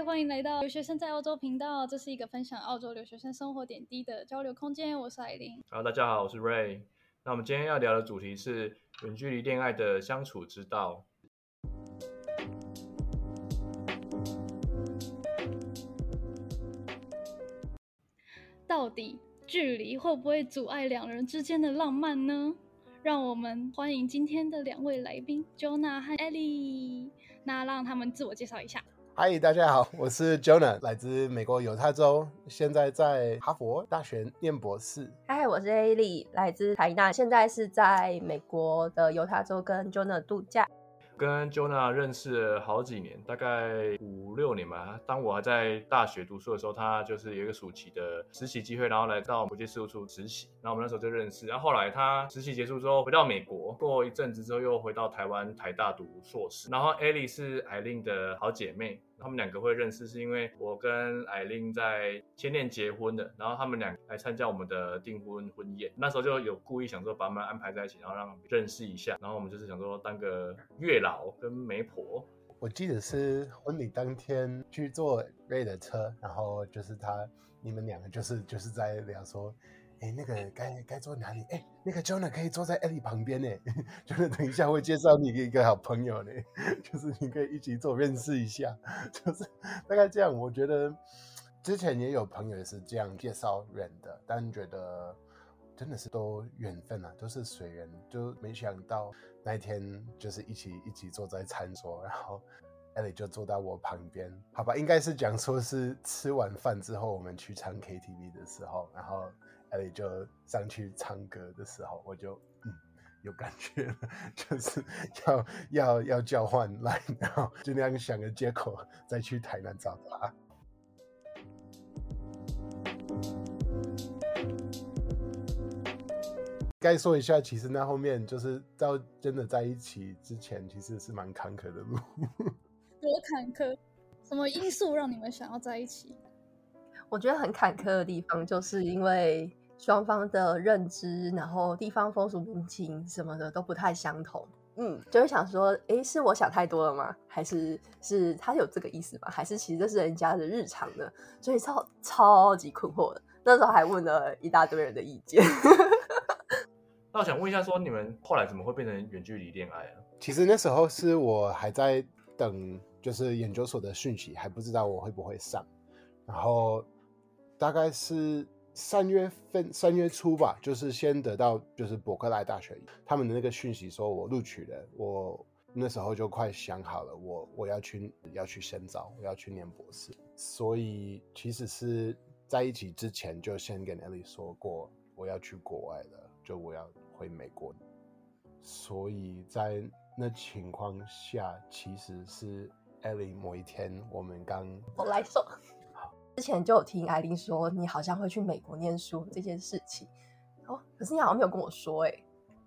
嗨，欢迎来到留学生在澳洲频道，这是一个分享澳洲留学生生活点滴的交流空间。我是艾琳。Hello，大家好，我是 Ray。那我们今天要聊的主题是远距离恋爱的相处之道。到底距离会不会阻碍两人之间的浪漫呢？让我们欢迎今天的两位来宾，Jonah 和 Ellie。那让他们自我介绍一下。嗨，大家好，我是 Jonah，来自美国犹他州，现在在哈佛大学念博士。嗨，我是 Ellie，来自台大，现在是在美国的犹他州跟 Jonah 度假。跟 Jonah 认识了好几年，大概五六年吧。当我还在大学读书的时候，他就是有一个暑期的实习机会，然后来到国际事务处实习。然后我们那时候就认识。然后后来他实习结束之后回到美国，过一阵子之后又回到台湾台大读硕士。然后 Ellie 是艾琳的好姐妹。他们两个会认识，是因为我跟艾琳在前年结婚的，然后他们俩来参加我们的订婚婚宴。那时候就有故意想说把他们安排在一起，然后让认识一下。然后我们就是想说当个月老跟媒婆。我记得是婚礼当天去坐 Ray 的车，然后就是他，你们两个就是就是在聊说。哎，那个该该坐哪里？哎，那个 Jonah 可以坐在 Ellie 旁边呢。就是等一下会介绍你一个好朋友呢，就是你可以一起坐，认识一下。就是大概这样。我觉得之前也有朋友也是这样介绍人的，但觉得真的是都缘分啊，都是随缘。就没想到那一天就是一起一起坐在餐桌，然后 Ellie 就坐到我旁边。好吧，应该是讲说是吃完饭之后我们去唱 KTV 的时候，然后。艾莉就上去唱歌的时候，我就嗯有感觉了，就是要要要交换来，然后尽量想个借口再去台南找他。该说一下，其实那后面就是到真的在一起之前，其实是蛮坎坷的路。多坎坷？什么因素让你们想要在一起？我觉得很坎坷的地方，就是因为。双方的认知，然后地方风俗民情什么的都不太相同，嗯，就会想说，诶，是我想太多了吗？还是是他有这个意思吗？还是其实这是人家的日常呢？所以超超级困惑的。那时候还问了一大堆人的意见。那我想问一下，说你们后来怎么会变成远距离恋爱啊？其实那时候是我还在等，就是研究所的讯息，还不知道我会不会上，然后大概是。三月份，三月初吧，就是先得到就是伯克莱大学他们的那个讯息，说我录取了。我那时候就快想好了，我我要去要去深造，我要去念博士。所以其实是在一起之前就先跟 Ellie 说过，我要去国外了，就我要回美国。所以在那情况下，其实是 Ellie 某一天我们刚我来说。之前就有听艾琳说你好像会去美国念书这件事情，哦，可是你好像没有跟我说哎，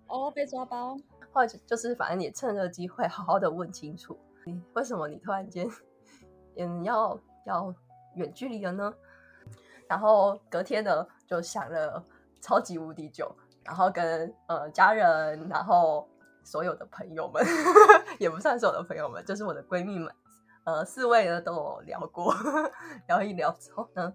哦，被抓包，或者就是反正也趁这个机会好好的问清楚，你为什么你突然间嗯要要远距离了呢？然后隔天呢就想了超级无敌久，然后跟呃家人，然后所有的朋友们 也不算所有的朋友们，就是我的闺蜜们。呃，四位呢都有聊过，聊一聊之后呢，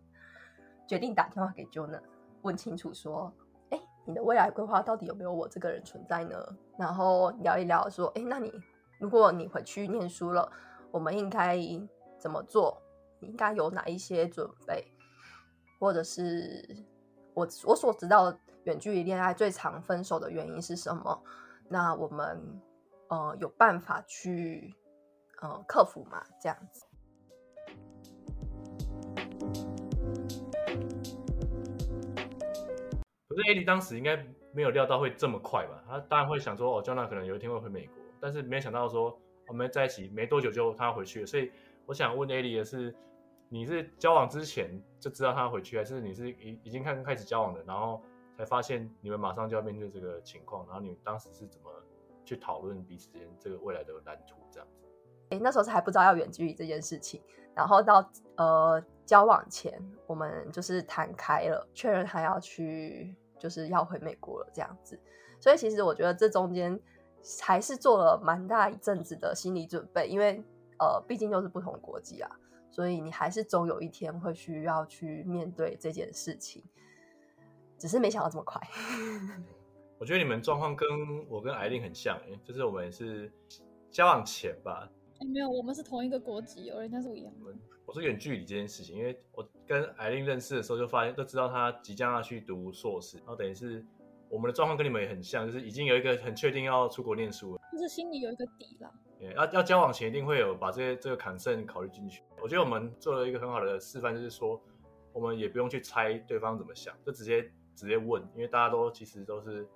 决定打电话给 Jona 问清楚，说，哎，你的未来规划到底有没有我这个人存在呢？然后聊一聊，说，哎，那你如果你回去念书了，我们应该怎么做？你应该有哪一些准备？或者是我我所知道远距离恋爱最常分手的原因是什么？那我们呃有办法去。呃，克服嘛，这样子。可是艾莉当时应该没有料到会这么快吧？他当然会想说，哦，Jonah 可能有一天会回美国，但是没想到说我们在一起没多久就他要回去了。所以我想问艾莉的是，你是交往之前就知道他回去，还是你是已已经开开始交往的，然后才发现你们马上就要面对这个情况？然后你们当时是怎么去讨论彼此间这个未来的蓝图这样？诶，那时候是还不知道要远距离这件事情，然后到呃交往前，我们就是谈开了，确认他要去，就是要回美国了这样子。所以其实我觉得这中间还是做了蛮大一阵子的心理准备，因为呃毕竟又是不同国籍啊，所以你还是总有一天会需要去面对这件事情，只是没想到这么快。我觉得你们状况跟我跟艾琳很像，哎，就是我们是交往前吧。哎，没有，我们是同一个国籍哦，人家是不一样的。我说远距离这件事情，因为我跟艾琳认识的时候就发现，都知道她即将要去读硕士，然后等于是我们的状况跟你们也很像，就是已经有一个很确定要出国念书了，就是心里有一个底了。要要交往前一定会有把这些这个 concern 考虑进去。我觉得我们做了一个很好的示范，就是说我们也不用去猜对方怎么想，就直接直接问，因为大家都其实都是。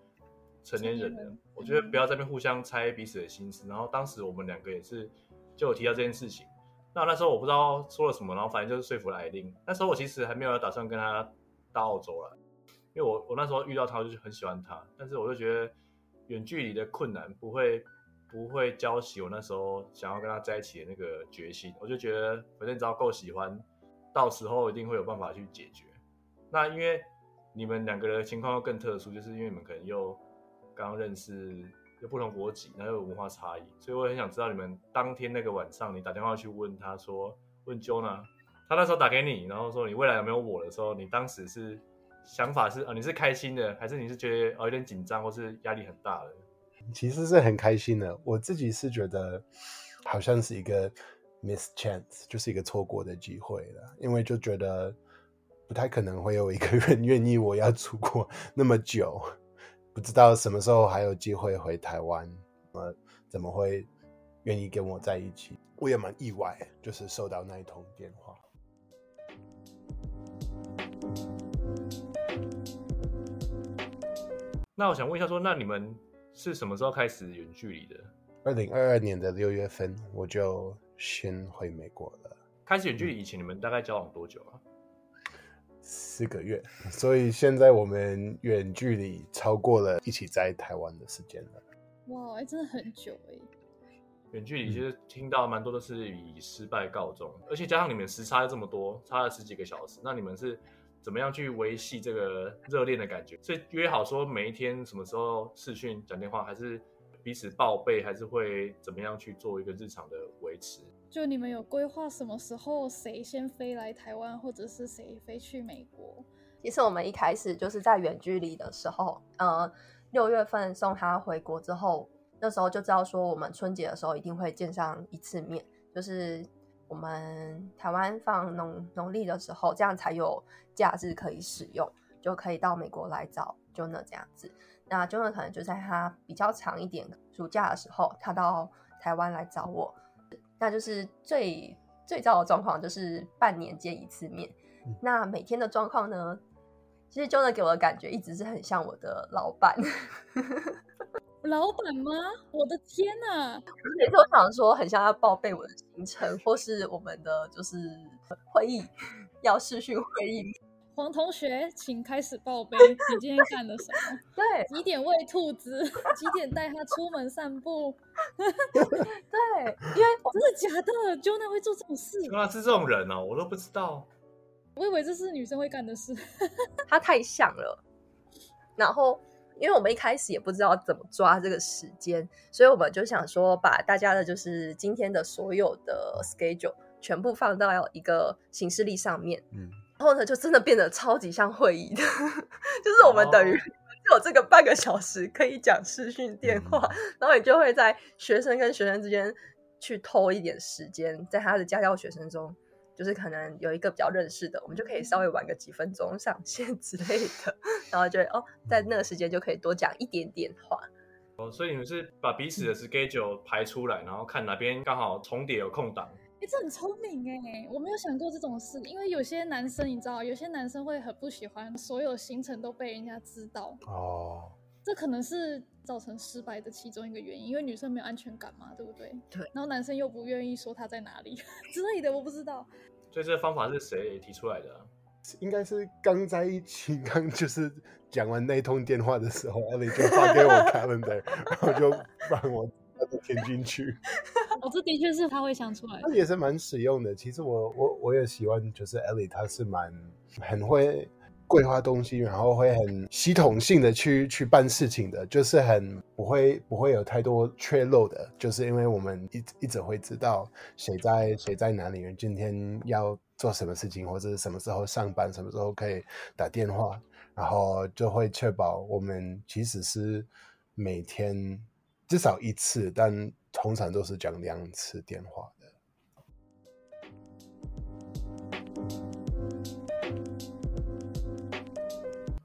成年人了，我觉得不要在这边互相猜彼此的心思。然后当时我们两个也是就有提到这件事情。那那时候我不知道说了什么，然后反正就是说服了艾琳。那时候我其实还没有打算跟他到澳洲了，因为我我那时候遇到他就是很喜欢他，但是我就觉得远距离的困难不会不会浇熄我那时候想要跟他在一起的那个决心。我就觉得反正只要够喜欢，到时候一定会有办法去解决。那因为你们两个人的情况又更特殊，就是因为你们可能又。刚认识有不同国籍，然后有文化差异，所以我很想知道你们当天那个晚上，你打电话去问他说，问 Jonah，他那时候打给你，然后说你未来有没有我的时候，你当时是想法是啊、你是开心的，还是你是觉得哦有点紧张，或是压力很大的？其实是很开心的，我自己是觉得好像是一个 miss chance，就是一个错过的机会了，因为就觉得不太可能会有一个 人愿意我要出国那么久。不知道什么时候还有机会回台湾，呃，怎么会愿意跟我在一起？我也蛮意外，就是收到那一通电话。那我想问一下说，说那你们是什么时候开始远距离的？二零二二年的六月份，我就先回美国了。开始远距离以前，你们大概交往多久啊？四个月，所以现在我们远距离超过了一起在台湾的时间了。哇，哎，真的很久哎。远距离其实听到蛮多都是以失败告终，嗯，而且加上你们时差这么多，差了十几个小时，那你们是怎么样去维系这个热恋的感觉？是约好说每一天什么时候视讯讲电话，还是彼此报备，还是会怎么样去做一个日常的维持？就你们有规划什么时候谁先飞来台湾，或者是谁飞去美国？其实我们一开始就是在远距离的时候，呃，六月份送他回国之后，那时候就知道说我们春节的时候一定会见上一次面，就是我们台湾放农农历的时候，这样才有假日可以使用，就可以到美国来找 Jonah 这样子。那 Jonah 可能就在他比较长一点暑假的时候，他到台湾来找我。那就是最最糟的状况，就是半年见一次面。嗯、那每天的状况呢？其实 Jonah 给我的感觉一直是很像我的老板。老板吗？我的天哪！每次都想说，很像要报备我的行程，或是我们的就是会议要视讯会议。黄同学，请开始报 备，你今天干了什么？对，几点喂兔子？几点带他出门散步？对，因为真的假的？Jonah 会做这种事？Jonah 是这种人哦，我都不知道。我以为这是女生会干的事。他太像了。然后，因为我们一开始也不知道怎么抓这个时间，所以我们就想说，把大家的就是今天的所有的 schedule 全部放到一个行事历上面。嗯。然后呢，就真的变得超级像会议的，就是我们等于有这个半个小时可以讲视讯电话，哦，然后你就会在学生跟学生之间去偷一点时间，在他的家教学生中，就是可能有一个比较认识的，我们就可以稍微玩个几分钟上线 之类的，然后就哦，在那个时间就可以多讲一点点话。哦，所以你们是把彼此的 schedule 排出来，然后看哪边刚好重叠有空档。欸、这很聪明哎，我没有想过这种事，因为有些男生你知道，有些男生会很不喜欢所有行程都被人家知道哦，这可能是造成失败的其中一个原因，因为女生没有安全感嘛，对不对？对。然后男生又不愿意说他在哪里之类的，我不知道。所以这个方法是谁提出来的？应该是刚在一起，刚就是讲完那通电话的时候，Ellie 就发给我 calendar，然后就帮我填进去。哦，这的确是他会想出来的，他也是蛮实用的。其实我我我也喜欢，就是 Ellie，他是蛮很会规划东西，然后会很系统性的去去办事情的，就是很不会不会有太多缺漏的，就是因为我们一一直会知道谁在谁在哪里，今天要做什么事情，或者是什么时候上班，什么时候可以打电话，然后就会确保我们其实是每天至少一次，但通常都是讲两次电话的。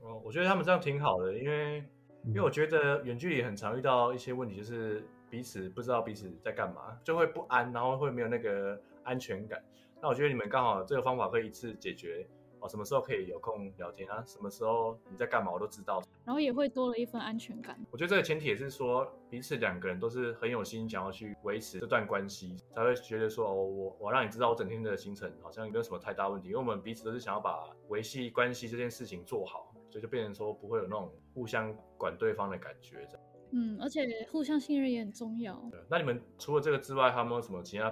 哦我觉得他们这样挺好的，因为因为我觉得远距离很常遇到一些问题，就是彼此不知道彼此在干嘛，就会不安，然后会没有那个安全感。那我觉得你们刚好这个方法可以一次解决哦，什么时候可以有空聊天啊？什么时候你在干嘛，我都知道。然后也会多了一份安全感。我觉得这个前提也是说彼此两个人都是很有心想要去维持这段关系，才会觉得说哦，我我让你知道我整天的行程好像没有什么太大问题，因为我们彼此都是想要把维系关系这件事情做好。所以就变成说不会有那种互相管对方的感觉，嗯，而且互相信任也很重要。那你们除了这个之外，还有没有什么其他？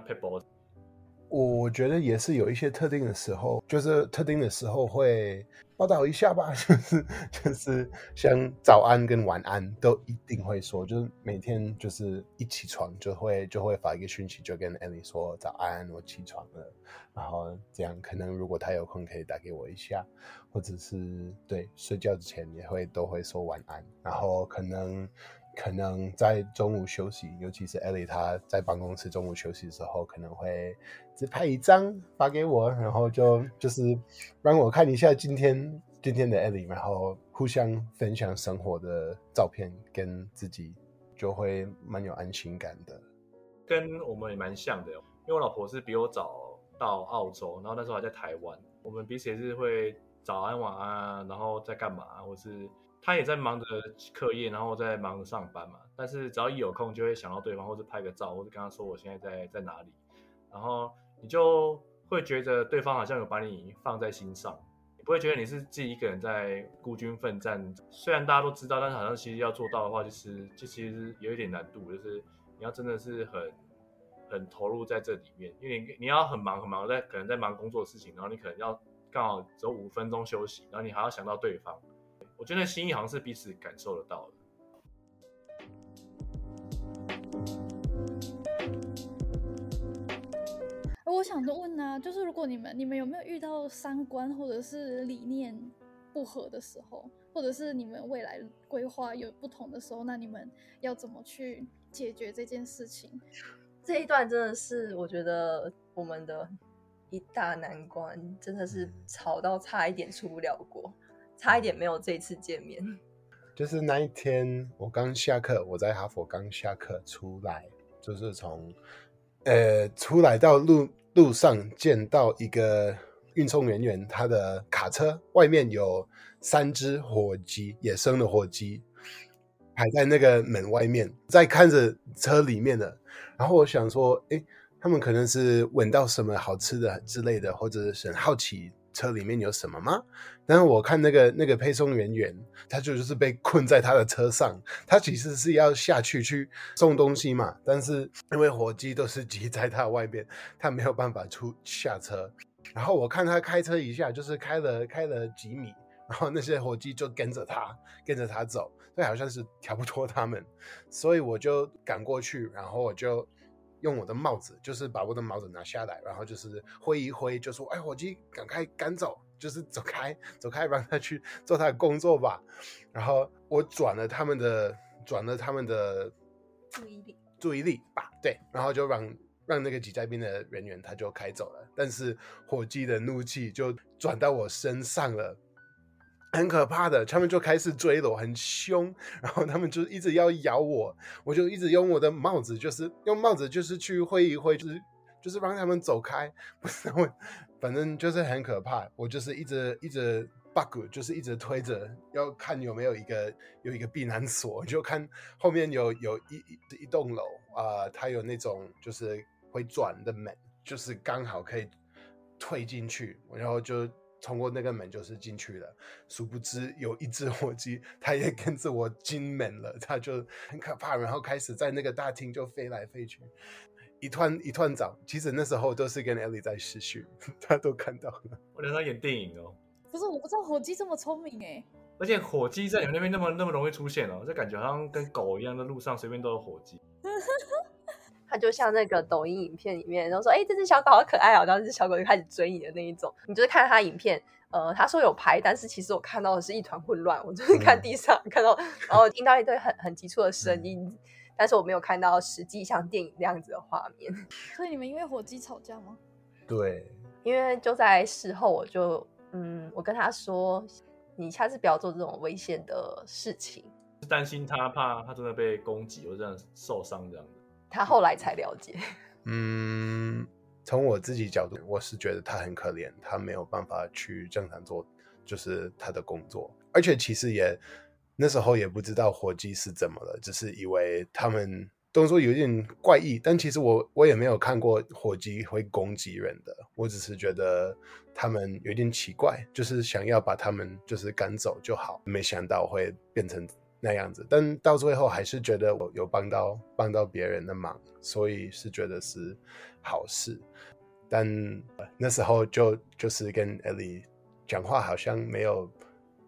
我觉得也是有一些特定的时候，就是特定的时候会报道一下吧，就是就是像早安跟晚安都一定会说，就是每天就是一起床就会就会发一个讯息，就跟 Ellie 说早安，我起床了，然后这样可能如果他有空可以打给我一下，或者是对睡觉之前也会都会说晚安，然后可能。可能在中午休息，尤其是 Ellie 她在办公室中午休息的时候，可能会只拍一张发给我，然后就就是让我看一下今天今天的 Ellie，然后互相分享生活的照片，跟自己就会蛮有安心感的。跟我们也蛮像的，因为我老婆是比我早到澳洲，然后那时候还在台湾，我们彼此也是会早安晚安，然后在干嘛，或是。他也在忙着课业，然后在忙着上班嘛。但是只要一有空，就会想到对方，或者拍个照，或者跟他说我现在在在哪里。然后你就会觉得对方好像有把你放在心上，不会觉得你是自己一个人在孤军奋战。虽然大家都知道，但是好像其实要做到的话，就是就其实有一点难度，就是你要真的是很很投入在这里面，因为你你要很忙很忙，在可能在忙工作的事情，然后你可能要刚好只有五分钟休息，然后你还要想到对方。我觉得心意好像是彼此感受得到的。我想问呢、啊，就是如果你们你们有没有遇到三观或者是理念不合的时候，或者是你们未来规划有不同的时候，那你们要怎么去解决这件事情？这一段真的是我觉得我们的一大难关，真的是吵到差一点出不了国。差一点没有这次见面，就是那一天我刚下课，我在哈佛刚下课出来，就是从呃出来到路路上见到一个运送人员，他的卡车外面有三只火鸡，野生的火鸡排在那个门外面，在看着车里面的，然后我想说，诶，他们可能是闻到什么好吃的之类的，或者是很好奇。车里面有什么吗？但是我看那个那个配送人员，他就就是被困在他的车上。他其实是要下去去送东西嘛，但是因为火机都是挤在他外边，他没有办法出下车。然后我看他开车一下，就是开了开了几米，然后那些火机就跟着他跟着他走，所以好像是挑不脱他们，所以我就赶过去，然后我就。用我的帽子，就是把我的帽子拿下来，然后就是挥一挥，就说：“哎，伙计，赶快赶走，就是走开，走开，让他去做他的工作吧。”然后我转了他们的，转了他们的注意力，注意力吧，对，然后就让让那个挤在边的人员他就开走了，但是火鸡的怒气就转到我身上了。很可怕的，他们就开始追了我，很凶，然后他们就一直要咬我，我就一直用我的帽子，就是用帽子，就是去挥一挥，就是就是让他们走开，不是我，反正就是很可怕。我就是一直一直 bug，就是一直推着，要看有没有一个有一个避难所，就看后面有有一一一栋楼啊、它有那种就是会转的门，就是刚好可以推进去，然后就。通过那个门就是进去了，殊不知有一只火鸡，它也跟着我进门了，它就很可怕，然后开始在那个大厅就飞来飞去，一团一团糟。其实那时候都是跟 Ellie 在视讯，他都看到了。我觉得他演电影哦，可是，我不知道火鸡这么聪明哎。而且火鸡在你们那边那么那么容易出现哦，这感觉好像跟狗一样，在路上随便都有火鸡。它就像那个抖音影片里面，然后说：“哎、欸，这只小狗好可爱哦。”然后这只小狗就开始追你的那一种。你就是看它影片，呃，他说有拍，但是其实我看到的是一团混乱。我就是看地上、嗯、看到，然后听到一堆很很急促的声音、嗯，但是我没有看到实际像电影那样子的画面。所以你们因为火鸡吵架吗？对，因为就在事后，我就嗯，我跟他说。你下次不要做这种危险的事情。是担心他怕他真的被攻击或者这样受伤这样子。他后来才了解。嗯，从我自己角度，我是觉得他很可怜，他没有办法去正常做，就是他的工作。而且其实也那时候也不知道火鸡是怎么了，只是以为他们动作有点怪异。但其实我我也没有看过火鸡会攻击人的，我只是觉得。他们有点奇怪，就是想要把他们就是赶走就好，没想到会变成那样子。但到最后还是觉得我有帮到帮到别人的忙，所以是觉得是好事。但那时候就就是跟 Ellie 讲话，好像没有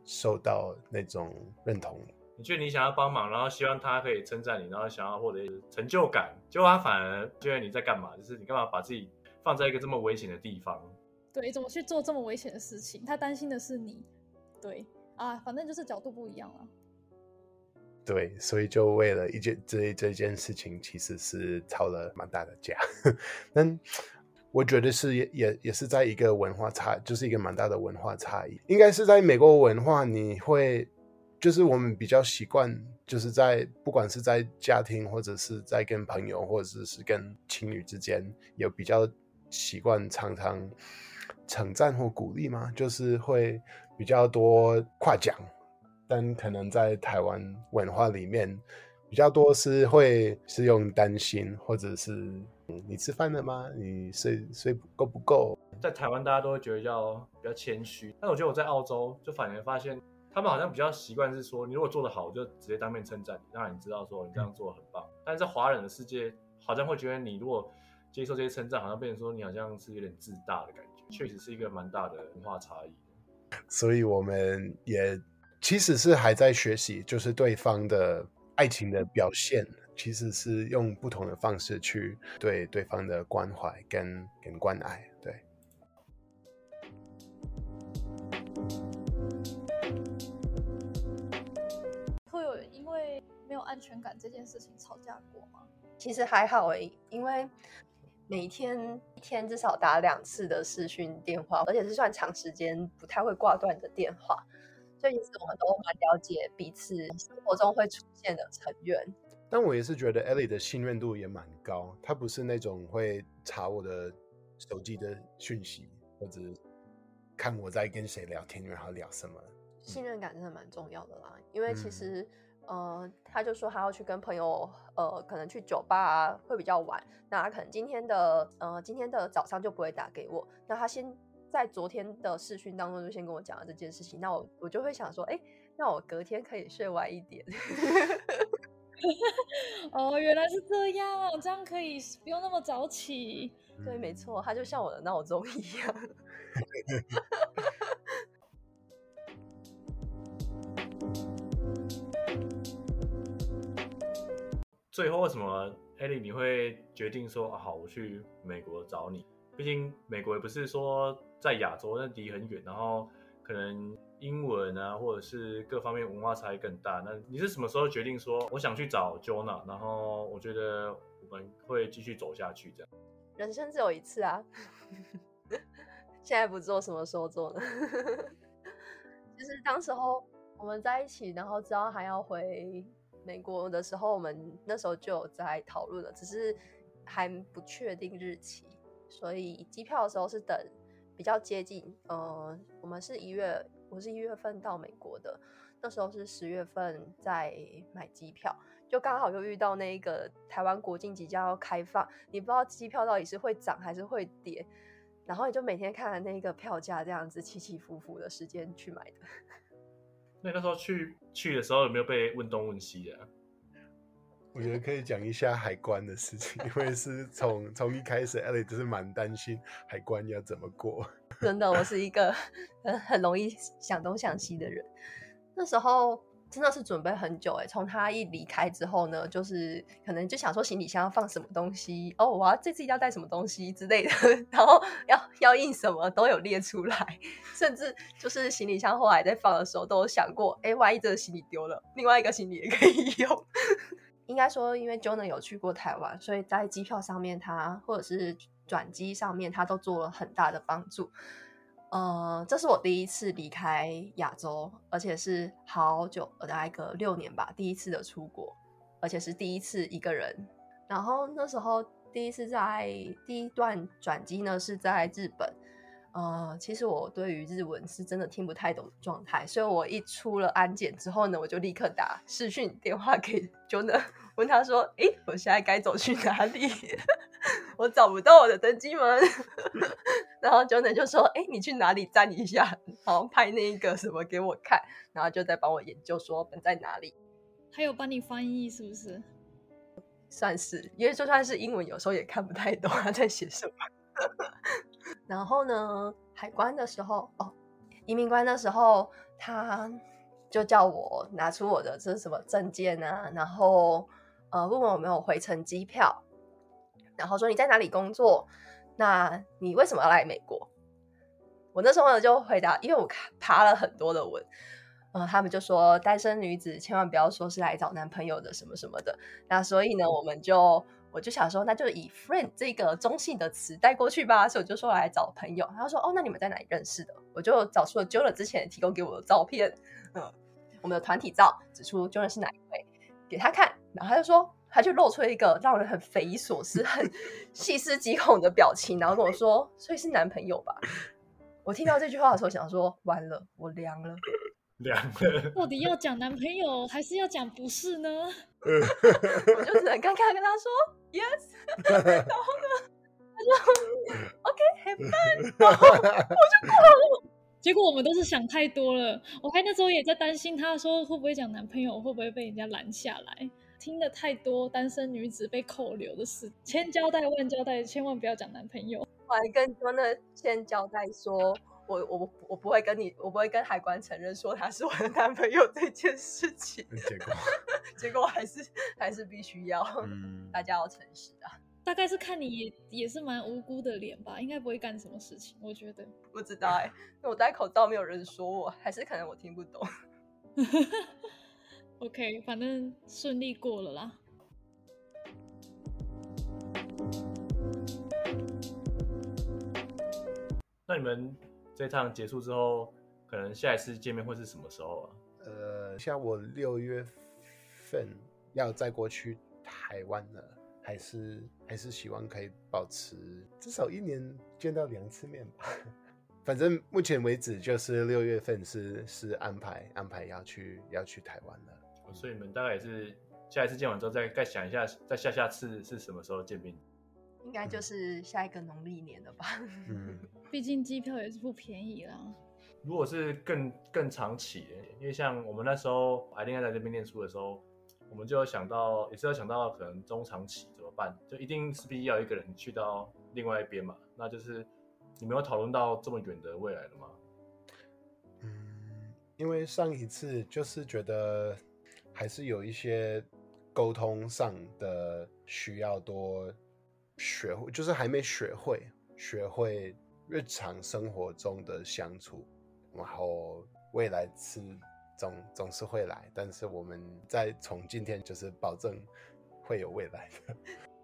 受到那种认同。你觉得你想要帮忙，然后希望他可以称赞你，然后想要获得成就感，结果他反而觉得你在干嘛？就是你干嘛把自己放在一个这么危险的地方？对，怎么去做这么危险的事情？他担心的是你，对啊，反正就是角度不一样了。对，所以就为了一件这这件事情，其实是吵了蛮大的架。但我觉得是也也也是在一个文化差，就是一个蛮大的文化差异。应该是在美国文化，你会就是我们比较习惯，就是在不管是在家庭，或者是在跟朋友，或者是跟情侣之间，有比较习惯常常。称赞或鼓励吗？就是会比较多夸奖，但可能在台湾文化里面比较多是会是用担心，或者是你吃饭了吗？你睡睡够不够？在台湾大家都会觉得要比较谦虚，但我觉得我在澳洲就反而发现他们好像比较习惯是说，你如果做得好，我就直接当面称赞你，让你知道说你这样做得很棒。但是在华人的世界，好像会觉得你如果接受这些称赞，好像变成说你好像是有点自大的感觉。确实是一个蛮大的文化差异，所以我们也其实是还在学习，就是对方的爱情的表现，其实是用不同的方式去对对方的关怀跟跟关爱。对，会有因为没有安全感这件事情吵架过吗？其实还好诶，因为。每天一天至少打两次的视讯电话，而且是算长时间不太会挂断的电话，所以其实我们都蛮了解彼此生活中会出现的成员。但我也是觉得 Ellie 的信任度也蛮高，她不是那种会查我的手机的讯息，或者看我在跟谁聊天，然后聊什么。信任感真的蛮重要的啦，因为其实。嗯呃，他就说他要去跟朋友，呃，可能去酒吧啊，会比较晚。那他可能今天的，呃，今天的早上就不会打给我。那他先在昨天的视讯当中就先跟我讲了这件事情。那我我就会想说，哎，那我隔天可以睡晚一点。哦，原来是这样，这样可以不用那么早起。对，没错，它就像我的闹钟一样。最后为什么艾莉你会决定说啊，好，我去美国找你？毕竟美国也不是说在亚洲，那离很远，然后可能英文啊，或者是各方面文化差异更大。那你是什么时候决定说我想去找 Jona，然后我觉得我们会继续走下去这样。人生只有一次啊，现在不做什么时候做呢？就是当时候我们在一起，然后知道还要回。美国的时候，我们那时候就有在讨论了，只是还不确定日期，所以机票的时候是等比较接近。呃，我们是一月，我是一月份到美国的，那时候是十月份在买机票，就刚好又遇到那一个台湾国境即将要开放，你不知道机票到底是会涨还是会跌，然后你就每天看那个票价这样子起起伏伏的时间去买的。那那时候去去的时候有没有被问东问西的？我觉得可以讲一下海关的事情，因为是从从一开始，Ellie 就是蛮担心海关要怎么过。真的，我是一个很很容易想东想西的人。那时候真的是准备很久哎，从他一离开之后呢，就是可能就想说行李箱要放什么东西哦，我要这次要带什么东西之类的，然后要要印什么都有列出来，甚至就是行李箱后来在放的时候都有想过，哎，万一这个行李丢了，另外一个行李也可以用。应该说，因为 Jonah 有去过台湾，所以在机票上面他或者是转机上面，他都做了很大的帮助。呃，这是我第一次离开亚洲，而且是好久，大概个六年吧，第一次的出国，而且是第一次一个人。然后那时候第一次在第一段转机呢，是在日本。呃，其实我对于日文是真的听不太懂的状态，所以我一出了安检之后呢，我就立刻打视讯电话给 Jonah，问他说：“诶，我现在该走去哪里？我找不到我的登机门。”然后 Jonah 就说：“诶，你去哪里站一下，然后拍那一个什么给我看，然后就在帮我研究说本在哪里。”还有帮你翻译是不是？算是，因为就算是英文，有时候也看不太懂他在写什么。然后呢，海关的时候，哦，移民官的时候，他就叫我拿出我的这是什么证件啊，然后呃，问我有没有回程机票，然后说你在哪里工作，那你为什么要来美国？我那时候呢就回答，因为我爬了很多的文，呃，他们就说单身女子千万不要说是来找男朋友的什么什么的，那所以呢，我们就。我就想说，那就以 friend 这个中性的词带过去吧，所以我就说来找朋友。他说：“哦，那你们在哪里认识的？”我就找出了 Jonah 之前提供给我的照片，嗯，我们的团体照，指出 Jonah 是哪一位，给他看。然后他就说，他就露出了一个让人很匪夷所思、很 细思极恐的表情，然后跟我说：“所以是男朋友吧？” 我听到这句话的时候，想说：“完了，我凉了。” 凉了。到底要讲男朋友，还是要讲不是呢？我就只能尴尬跟他说。Yes，然后呢，他就 OK，have fun，然后我就过了。结果我们都是想太多了。我还那时候也在担心，他说会不会讲男朋友，会不会被人家拦下来？听了太多单身女子被扣留的事，千交代万交代，千万不要讲男朋友。我还跟 Jonah 先交代说，我我我不会跟你，我不会跟海关承认说他是我的男朋友这件事情。结果，结果还是还是必须要，嗯、大家要诚实啊。大概是看你也也是蛮无辜的脸吧，应该不会干什么事情，我觉得。不知道哎、我戴口罩，没有人说我，还是可能我听不懂。OK，反正顺利过了啦。那你们？这趟结束之后，可能下一次见面会是什么时候啊？呃，像我六月份要再过去台湾了，还是还是希望可以保持至少一年见到两次面吧。反正目前为止就是六月份是是安排安排要去要去台湾了。所以你们大概也是下一次见完之后再再想一下，再下下次是什么时候见面？应该就是下一个农历年了吧？嗯，毕竟机票也是不便宜啦。如果是更更长期，因为像我们那时候艾琳在这边念书的时候，我们就要想到，也是要想到可能中长期怎么办？就一定是必要一个人去到另外一边嘛？那就是你没有讨论到这么远的未来了吗？嗯，因为上一次就是觉得还是有一些沟通上的需要多。学会就是还没学会，学会日常生活中的相处，然后未来是总总是会来，但是我们再从今天就是保证会有未来的。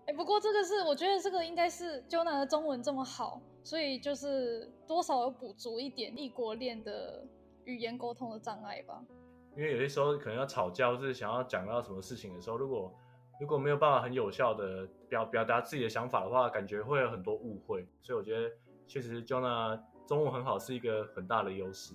哎、欸，不过这个是我觉得这个应该是 Jonah 的中文这么好，所以就是多少有补足一点异国恋的语言沟通的障碍吧。因为有些时候可能要吵架，或是想要讲到什么事情的时候，如果如果没有办法很有效的表表达自己的想法的话，感觉会有很多误会，所以我觉得确实 Jonah 中文很好是一个很大的优势。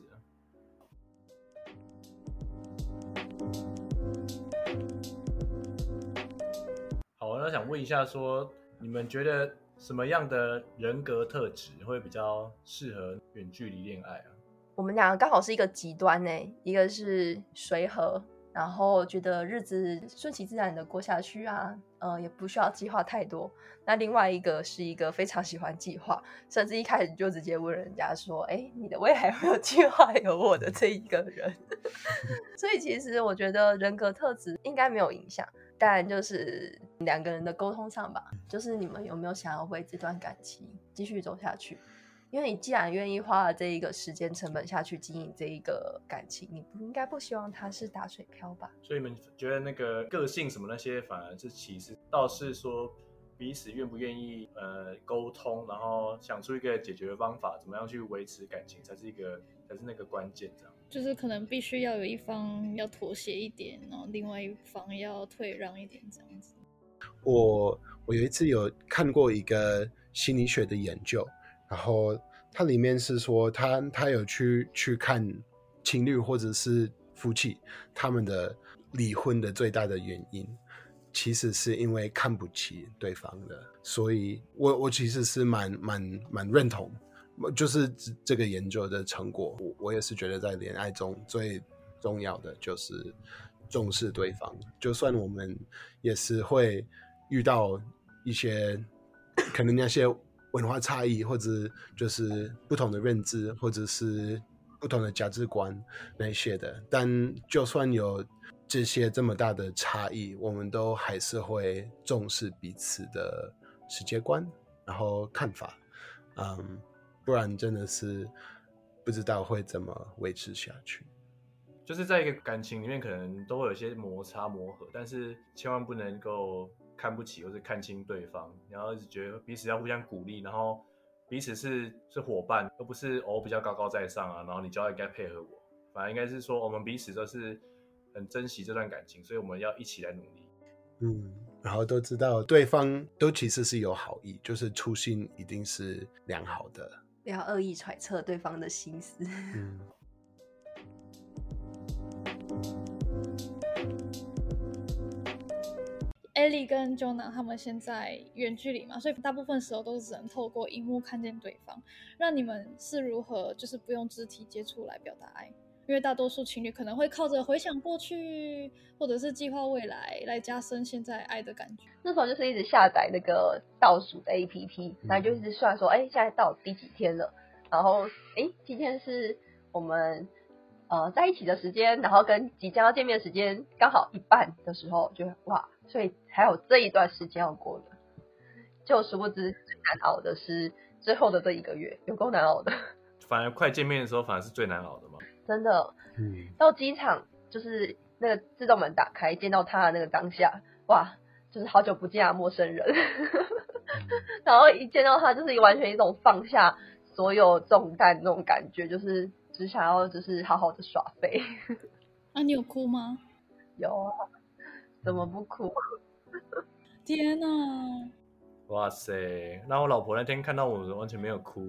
好，那想问一下说，说你们觉得什么样的人格特质会比较适合远距离恋爱啊？我们两个刚好是一个极端呢，一个是随和。然后觉得日子顺其自然的过下去啊，呃，也不需要计划太多。那另外一个是一个非常喜欢计划，甚至一开始就直接问人家说：“哎，你的未来有没有计划？”有我的这一个人，所以其实我觉得人格特质应该没有影响，但就是两个人的沟通上吧，就是你们有没有想要为这段感情继续走下去？因为你既然愿意花了这一个时间成本下去经营这一个感情，你不应该不希望它是打水漂吧？所以你们觉得那个个性什么那些，反而是其实倒是说彼此愿不愿意呃沟通，然后想出一个解决的方法，怎么样去维持感情，才是一个才是那个关键。这样就是可能必须要有一方要妥协一点，然后另外一方要退让一点，这样子。我我有一次有看过一个心理学的研究。然后它里面是说他，他有去去看情侣或者是夫妻他们的离婚的最大的原因，其实是因为看不起对方的。所以我我其实是蛮蛮蛮认同，就是这个研究的成果。我我也是觉得在恋爱中最重要的就是重视对方，就算我们也是会遇到一些可能那些。文化差异，或者就是不同的认知，或者是不同的价值观那些的。但就算有这些这么大的差异，我们都还是会重视彼此的世界观，然后看法。嗯，不然真的是不知道会怎么维持下去。就是在一个感情里面，可能都会有些摩擦磨合，但是千万不能够。看不起或是看清对方，然后一直觉得彼此要互相鼓励，然后彼此是是伙伴，而不是我比较高高在上啊，然后你就要应该配合我，反而应该是说我们彼此都是很珍惜这段感情，所以我们要一起来努力。嗯，然后都知道对方都其实是有好意，就是初心一定是良好的，不要恶意揣测对方的心思。嗯。Ellie 跟 Jonah 他们现在远距离嘛，所以大部分时候都是只能透过荧幕看见对方。那你们是如何就是不用肢体接触来表达爱？因为大多数情侣可能会靠着回想过去，或者是计划未来来加深现在爱的感觉。那时候就是一直下载那个倒数的 APP，然后就一直算说，哎，现在到第几天了？然后，哎，今天是我们呃在一起的时间，然后跟即将要见面的时间刚好一半的时候，就哇。所以还有这一段时间要过的，就殊不知最难熬的是最后的这一个月，有够难熬的。反而快见面的时候，反而是最难熬的吗？真的，嗯，到机场就是那个自动门打开，见到他的那个当下，哇，就是好久不见啊，陌生人。嗯、然后一见到他，就是完全一种放下所有重担那种感觉，就是只想要就是好好的耍废。啊，你有哭吗？有啊。怎么不哭？天哪！哇塞！那我老婆那天看到我完全没有哭，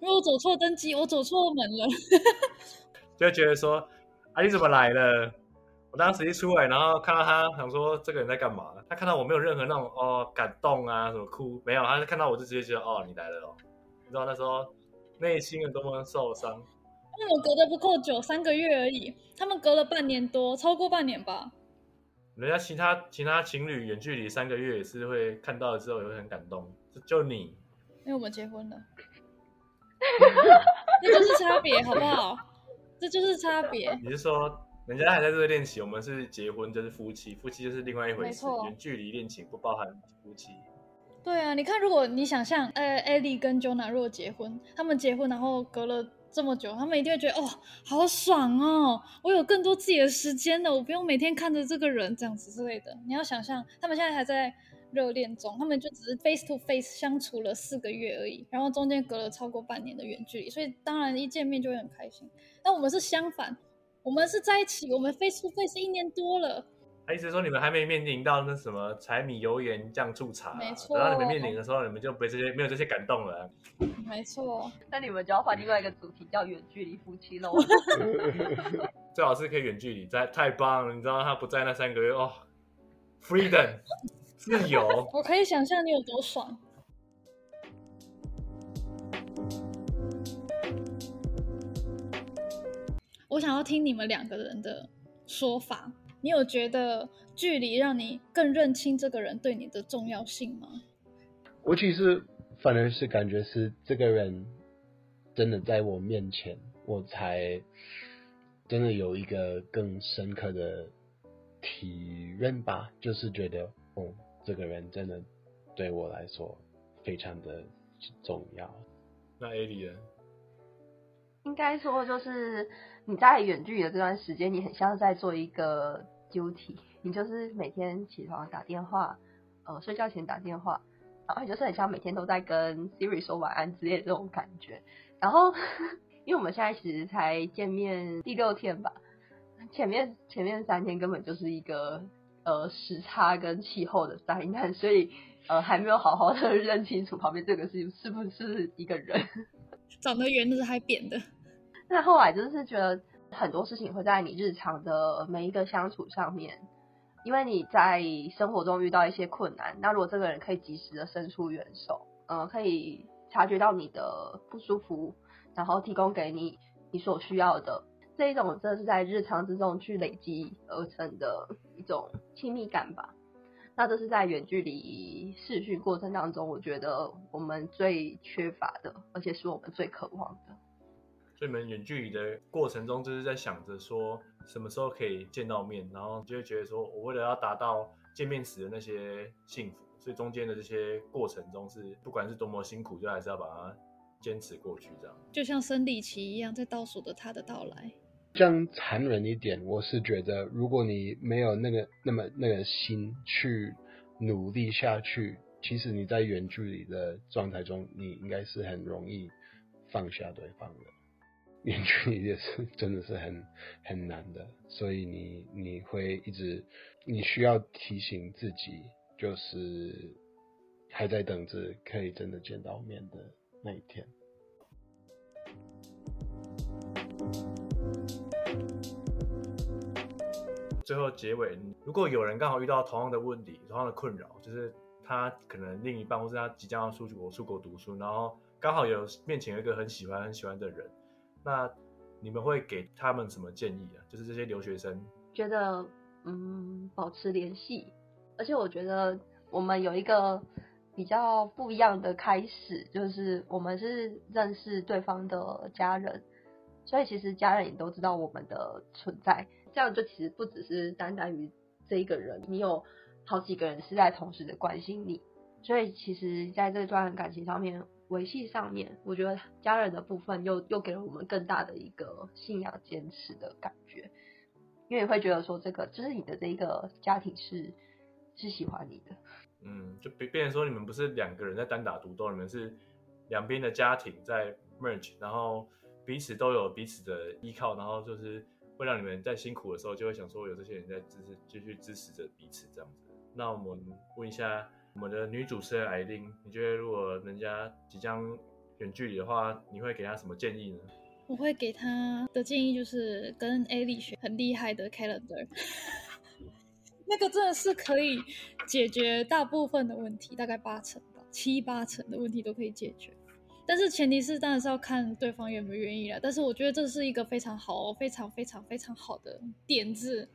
因为我走错登机，我走错门了，就觉得说啊，你怎么来了？我当时一出来，然后看到他，想说这个人在干嘛？他看到我没有任何那种哦感动啊，什么哭没有？他看到我就直接觉得哦，你来了哦。你知道那时候内心有多么受伤？因为我隔得不够久，三个月而已，他们隔了半年多，超过半年吧。人家其他其他情侣远距离三个月也是会看到了之后也会很感动，就你，因为我们结婚了，这就是差别，好不好？这就是差别。你是说人家还在这个恋情，我们是结婚就是夫妻，夫妻就是另外一回事。远距离恋情不包含夫妻。对啊，你看，如果你想象，呃，Ellie 跟 Jonah 如果结婚，他们结婚然后隔了。这么久，他们一定会觉得哦，好爽哦！我有更多自己的时间了，我不用每天看着这个人这样子之类的。你要想象，他们现在还在热恋中，他们就只是 face to face 相处了四个月而已，然后中间隔了超过半年的远距离，所以当然一见面就会很开心。但我们是相反，我们是在一起，我们 face to face 一年多了。他意思说，你们还没面临到那什么柴米油盐酱醋茶，没错。等到你们面临的时候，你们就不会这些没有这些感动了。没错。那你们就要换另外一个主题，叫远距离夫妻喽。最好是可以远距离，在太棒了。你知道他不在那三个月哦，freedom 自由。我可以想象你有多爽。我想要听你们两个人的。说法，你有觉得距离让你更认清这个人对你的重要性吗？我其实反而是感觉是这个人真的在我面前，我才真的有一个更深刻的体认吧，就是觉得，哦，这个人真的对我来说非常的重要。那艾莉呢？应该说，就是你在远距离的这段时间，你很像在做一个 duty，你就是每天起床打电话，呃，睡觉前打电话，然后就是很像每天都在跟 Siri 说晚安之类的这种感觉。然后，因为我们现在其实才见面第六天吧，前面前面三天根本就是一个呃时差跟气候的灾难，所以呃还没有好好的认清楚旁边这个是是不是一个人，长得圆的还扁的。那后来就是觉得很多事情会在你日常的每一个相处上面，因为你在生活中遇到一些困难，那如果这个人可以及时的伸出援手，嗯、呃，可以察觉到你的不舒服，然后提供给你你所需要的这一种，这是在日常之中去累积而成的一种亲密感吧。那这是在远距离视讯过程当中，我觉得我们最缺乏的，而且是我们最渴望的。所以你们远距离的过程中，就是在想着说什么时候可以见到面，然后就会觉得说，我为了要达到见面时的那些幸福，所以中间的这些过程中是不管是多么辛苦，就还是要把它坚持过去，这样。就像生理期一样，在倒数着他的到来。这样残忍一点，我是觉得，如果你没有那个那么那个心去努力下去，其实你在远距离的状态中，你应该是很容易放下对方的。远距离也是真的是很很难的，所以你你会一直，你需要提醒自己，就是还在等着可以真的见到面的那一天。最后结尾，如果有人刚好遇到同样的问题、同样的困扰，就是他可能另一半或是他即将要出国出国读书，然后刚好有面前有一个很喜欢很喜欢的人。那你们会给他们什么建议啊？就是这些留学生觉得，嗯，保持联系，而且我觉得我们有一个比较不一样的开始，就是我们是认识对方的家人，所以其实家人也都知道我们的存在，这样就其实不只是单单于这一个人，你有好几个人是在同时的关心你，所以其实在这段感情上面。维系上面，我觉得家人的部分又又给了我们更大的一个信仰坚持的感觉，因为你会觉得说这个就是你的这一个家庭是是喜欢你的，嗯，就变变成说你们不是两个人在单打独斗，你们是两边的家庭在 merge，然后彼此都有彼此的依靠，然后就是会让你们在辛苦的时候就会想说有这些人在支持，继续支持着彼此这样子。那我们问一下。我们的女主持人艾琳，你觉得如果人家即将远距离的话，你会给她什么建议呢？我会给她的建议就是跟艾莉学很厉害的 calendar，那个真的是可以解决大部分的问题，大概八成吧，七八成的问题都可以解决。但是前提是当然是要看对方愿不愿意了。但是我觉得这是一个非常好、非常非常非常好的点子。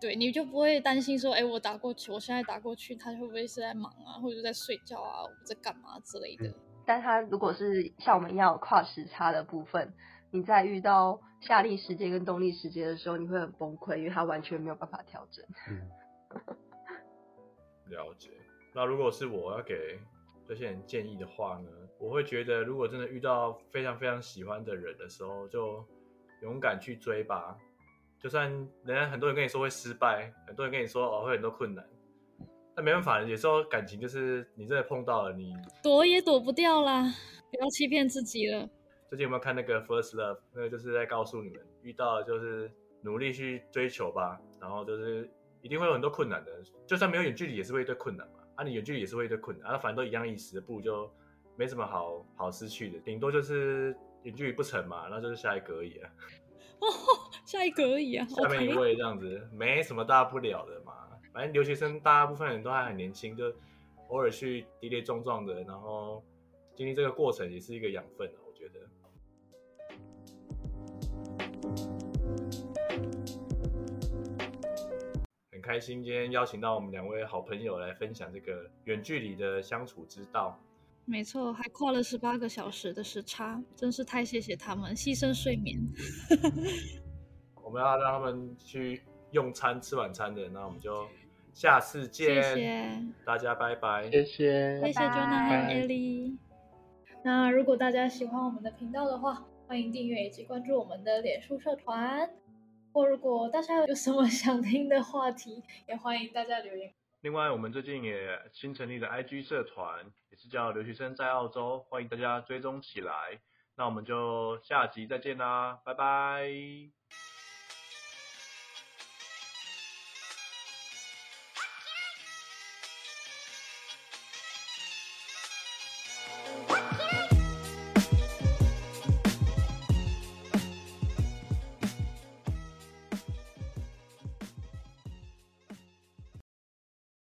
对，你就不会担心说，哎，我打过去，我现在打过去，他会不会是在忙啊，或者在睡觉啊，我在干嘛之类的。但他如果是像我们一样有跨时差的部分，你在遇到夏令时间跟冬令时间的时候，你会很崩溃，因为他完全没有办法调整。嗯，了解。那如果是我要给这些人建议的话呢，我会觉得，如果真的遇到非常非常喜欢的人的时候，就勇敢去追吧。就算人家很多人跟你说会失败，很多人跟你说哦会很多困难，那没办法，有时候感情就是你真的碰到了，你躲也躲不掉啦，不要欺骗自己了。最近有没有看那个 First Love？那个就是在告诉你们，遇到就是努力去追求吧，然后就是一定会有很多困难的，就算没有远距离也是会一堆困难嘛。啊，你远距离也是会一堆困难，啊，反正都一样意思，不如就没什么好好失去的，顶多就是远距离不成嘛，那就是下一个而已啊。哦，下一个而已啊！下面一位这样子，没什么大不了的嘛。反正留学生大部分人都还很年轻，就偶尔去跌跌撞撞的，然后经历这个过程也是一个养分啊，我觉得。很开心今天邀请到我们两位好朋友来分享这个远距离的相处之道。没错，还跨了十八个小时的时差，真是太谢谢他们牺牲睡眠。我们要让他们去用餐吃晚餐的，那我们就 下次见。谢谢大家，拜拜。谢谢，谢谢 Jonah 和 Ellie。那如果大家喜欢我们的频道的话，欢迎订阅以及关注我们的脸书社团。或如果大家有什么想听的话题，也欢迎大家留言。另外，我们最近也新成立的 IG 社团，也是叫留学生在澳洲，欢迎大家追踪起来。那我们就下集再见啦，拜拜。